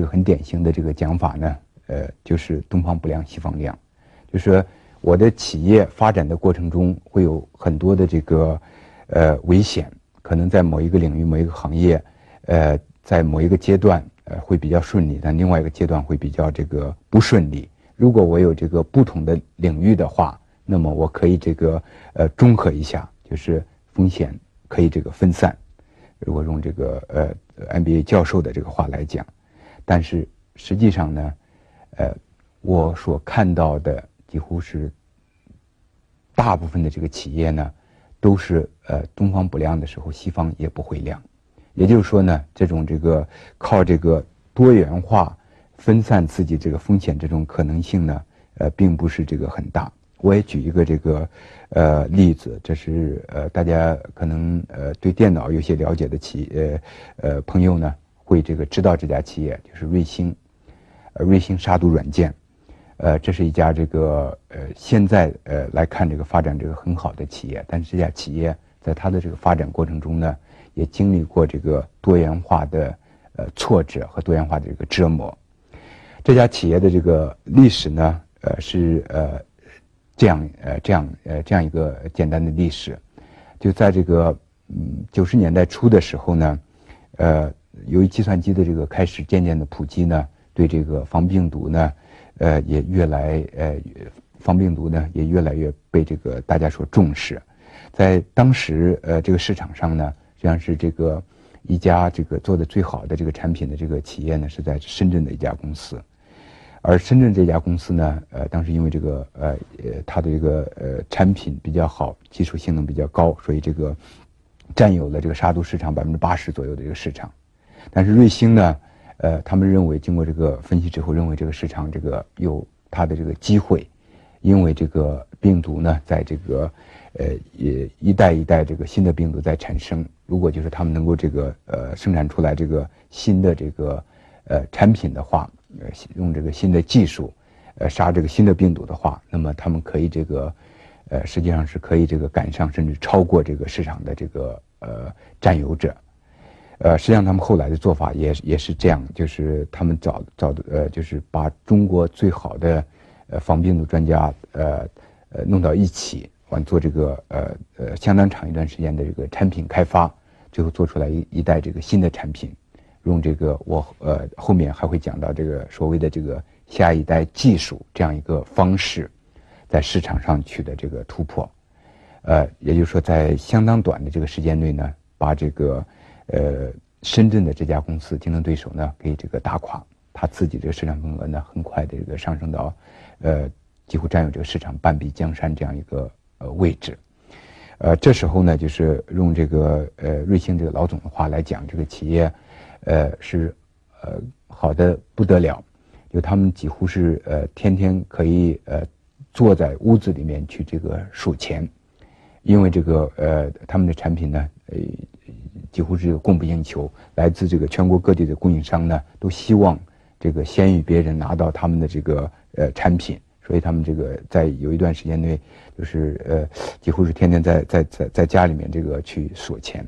这个很典型的这个讲法呢，呃，就是东方不亮西方亮，就是说我的企业发展的过程中会有很多的这个呃危险，可能在某一个领域、某一个行业，呃，在某一个阶段呃会比较顺利，但另外一个阶段会比较这个不顺利。如果我有这个不同的领域的话，那么我可以这个呃综合一下，就是风险可以这个分散。如果用这个呃 MBA 教授的这个话来讲。但是实际上呢，呃，我所看到的几乎是大部分的这个企业呢，都是呃东方不亮的时候，西方也不会亮。也就是说呢，这种这个靠这个多元化分散自己这个风险这种可能性呢，呃，并不是这个很大。我也举一个这个呃例子，这是呃大家可能呃对电脑有些了解的企呃呃朋友呢。会这个知道这家企业就是瑞星，呃，瑞星杀毒软件，呃，这是一家这个呃现在呃来看这个发展这个很好的企业，但是这家企业在它的这个发展过程中呢，也经历过这个多元化的呃挫折和多元化的这个折磨。这家企业的这个历史呢，呃是呃这样呃这样呃这样一个简单的历史，就在这个嗯九十年代初的时候呢，呃。由于计算机的这个开始渐渐的普及呢，对这个防病毒呢，呃，也越来呃，防病毒呢也越来越被这个大家所重视。在当时呃这个市场上呢，实际上是这个一家这个做的最好的这个产品的这个企业呢是在深圳的一家公司，而深圳这家公司呢，呃，当时因为这个呃呃它的这个呃产品比较好，技术性能比较高，所以这个占有了这个杀毒市场百分之八十左右的这个市场。但是瑞星呢，呃，他们认为经过这个分析之后，认为这个市场这个有它的这个机会，因为这个病毒呢，在这个呃也一代一代这个新的病毒在产生，如果就是他们能够这个呃生产出来这个新的这个呃产品的话，呃用这个新的技术，呃杀这个新的病毒的话，那么他们可以这个呃实际上是可以这个赶上甚至超过这个市场的这个呃占有者。呃，实际上他们后来的做法也也是这样，就是他们找找的呃，就是把中国最好的呃防病毒专家呃呃弄到一起，完做这个呃呃相当长一段时间的这个产品开发，最后做出来一一代这个新的产品，用这个我呃后面还会讲到这个所谓的这个下一代技术这样一个方式，在市场上取得这个突破，呃，也就是说在相当短的这个时间内呢，把这个。呃，深圳的这家公司竞争对手呢，给这个打垮，他自己这个市场份额呢，很快的这个上升到，呃，几乎占有这个市场半壁江山这样一个呃位置，呃，这时候呢，就是用这个呃瑞星这个老总的话来讲，这个企业，呃是呃好的不得了，就他们几乎是呃天天可以呃坐在屋子里面去这个数钱，因为这个呃他们的产品呢，呃。几乎是供不应求，来自这个全国各地的供应商呢，都希望这个先于别人拿到他们的这个呃产品，所以他们这个在有一段时间内，就是呃几乎是天天在在在在家里面这个去锁钱，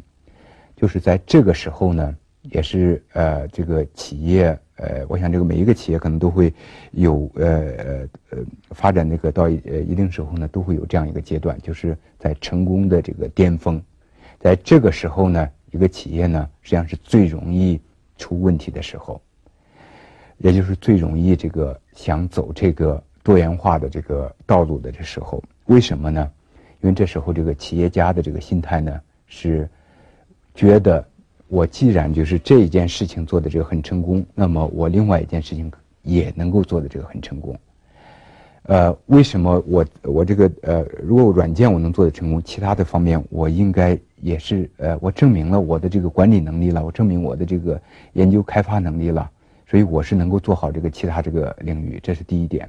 就是在这个时候呢，也是呃这个企业呃，我想这个每一个企业可能都会有呃呃呃发展那个到呃一定时候呢，都会有这样一个阶段，就是在成功的这个巅峰，在这个时候呢。一个企业呢，实际上是最容易出问题的时候，也就是最容易这个想走这个多元化的这个道路的这时候。为什么呢？因为这时候这个企业家的这个心态呢，是觉得我既然就是这一件事情做的这个很成功，那么我另外一件事情也能够做的这个很成功。呃，为什么我我这个呃，如果软件我能做的成功，其他的方面我应该也是呃，我证明了我的这个管理能力了，我证明我的这个研究开发能力了，所以我是能够做好这个其他这个领域，这是第一点。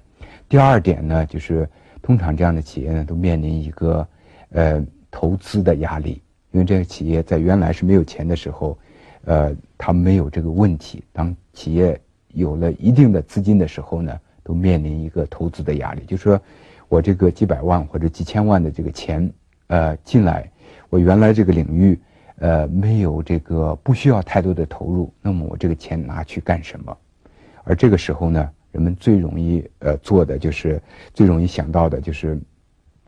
第二点呢，就是通常这样的企业呢，都面临一个呃投资的压力，因为这个企业在原来是没有钱的时候，呃，它没有这个问题。当企业有了一定的资金的时候呢？都面临一个投资的压力，就是说，我这个几百万或者几千万的这个钱，呃，进来，我原来这个领域，呃，没有这个不需要太多的投入，那么我这个钱拿去干什么？而这个时候呢，人们最容易呃做的就是最容易想到的就是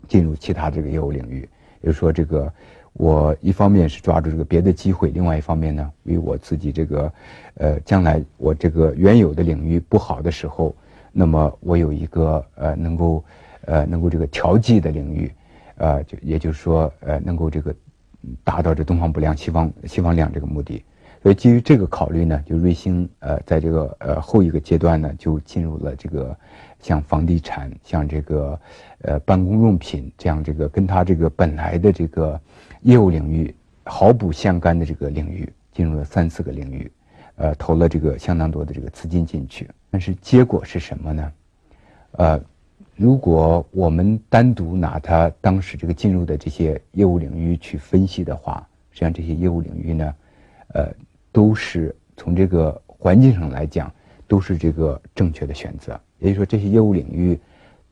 进入其他这个业务领域，也就说，这个我一方面是抓住这个别的机会，另外一方面呢，为我自己这个呃将来我这个原有的领域不好的时候，那么我有一个呃能够呃能够这个调剂的领域，呃就也就是说呃能够这个达到这东方不亮西方西方亮这个目的。所以基于这个考虑呢，就瑞星呃，在这个呃后一个阶段呢，就进入了这个像房地产、像这个呃办公用品这样这个跟它这个本来的这个业务领域毫不相干的这个领域，进入了三四个领域，呃，投了这个相当多的这个资金进去。但是结果是什么呢？呃，如果我们单独拿它当时这个进入的这些业务领域去分析的话，实际上这些业务领域呢，呃。都是从这个环境上来讲，都是这个正确的选择。也就是说，这些业务领域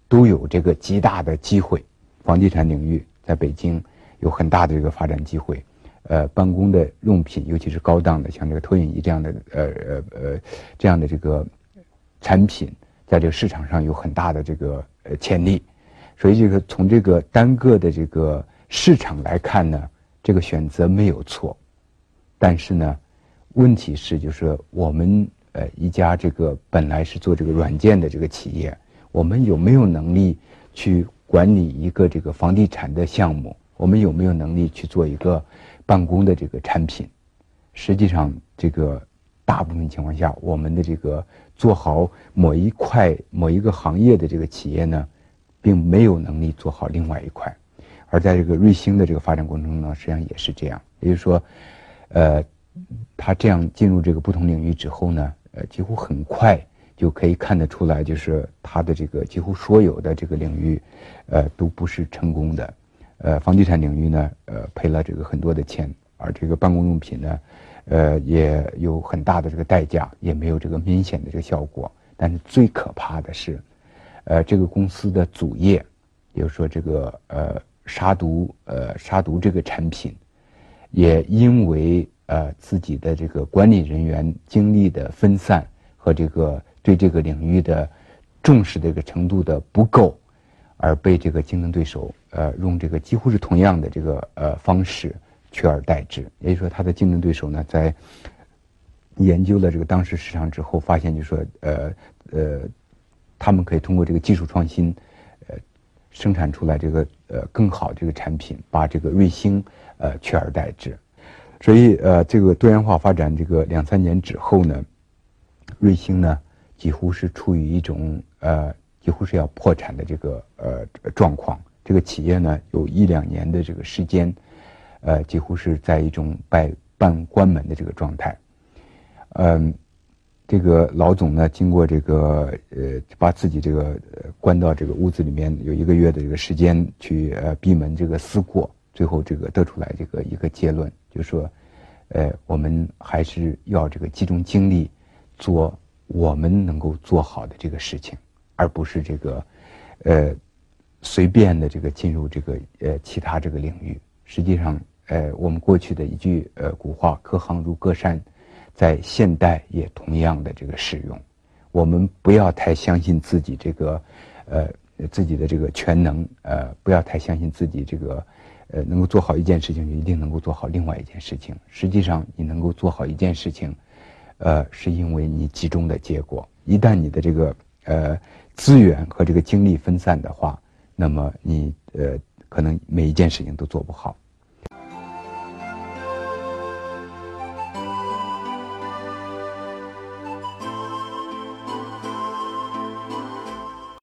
都有这个极大的机会。房地产领域在北京有很大的这个发展机会。呃，办公的用品，尤其是高档的，像这个投影仪这样的，呃呃呃，这样的这个产品，在这个市场上有很大的这个呃潜力。所以，这个从这个单个的这个市场来看呢，这个选择没有错。但是呢，问题是，就是我们呃一家这个本来是做这个软件的这个企业，我们有没有能力去管理一个这个房地产的项目？我们有没有能力去做一个办公的这个产品？实际上，这个大部分情况下，我们的这个做好某一块、某一个行业的这个企业呢，并没有能力做好另外一块。而在这个瑞星的这个发展过程中呢，实际上也是这样，也就是说，呃。他这样进入这个不同领域之后呢，呃，几乎很快就可以看得出来，就是他的这个几乎所有的这个领域，呃，都不是成功的。呃，房地产领域呢，呃，赔了这个很多的钱，而这个办公用品呢，呃，也有很大的这个代价，也没有这个明显的这个效果。但是最可怕的是，呃，这个公司的主业，比如说这个呃杀毒呃杀毒这个产品，也因为。呃，自己的这个管理人员精力的分散和这个对这个领域的重视的这个程度的不够，而被这个竞争对手呃用这个几乎是同样的这个呃方式取而代之。也就是说，他的竞争对手呢，在研究了这个当时市场之后，发现就说呃呃，他们可以通过这个技术创新，呃，生产出来这个呃更好这个产品，把这个瑞星呃取而代之。所以，呃，这个多元化发展这个两三年之后呢，瑞星呢几乎是处于一种呃几乎是要破产的这个呃状况。这个企业呢有一两年的这个时间，呃，几乎是在一种半半关门的这个状态。嗯，这个老总呢经过这个呃把自己这个关到这个屋子里面有一个月的这个时间去呃闭门这个思过，最后这个得出来这个一个结论。就说，呃，我们还是要这个集中精力做我们能够做好的这个事情，而不是这个，呃，随便的这个进入这个呃其他这个领域。实际上，呃，我们过去的一句呃古话“隔行如隔山”，在现代也同样的这个适用。我们不要太相信自己这个，呃，自己的这个全能，呃，不要太相信自己这个。呃，能够做好一件事情，就一定能够做好另外一件事情。实际上，你能够做好一件事情，呃，是因为你集中的结果。一旦你的这个呃资源和这个精力分散的话，那么你呃可能每一件事情都做不好。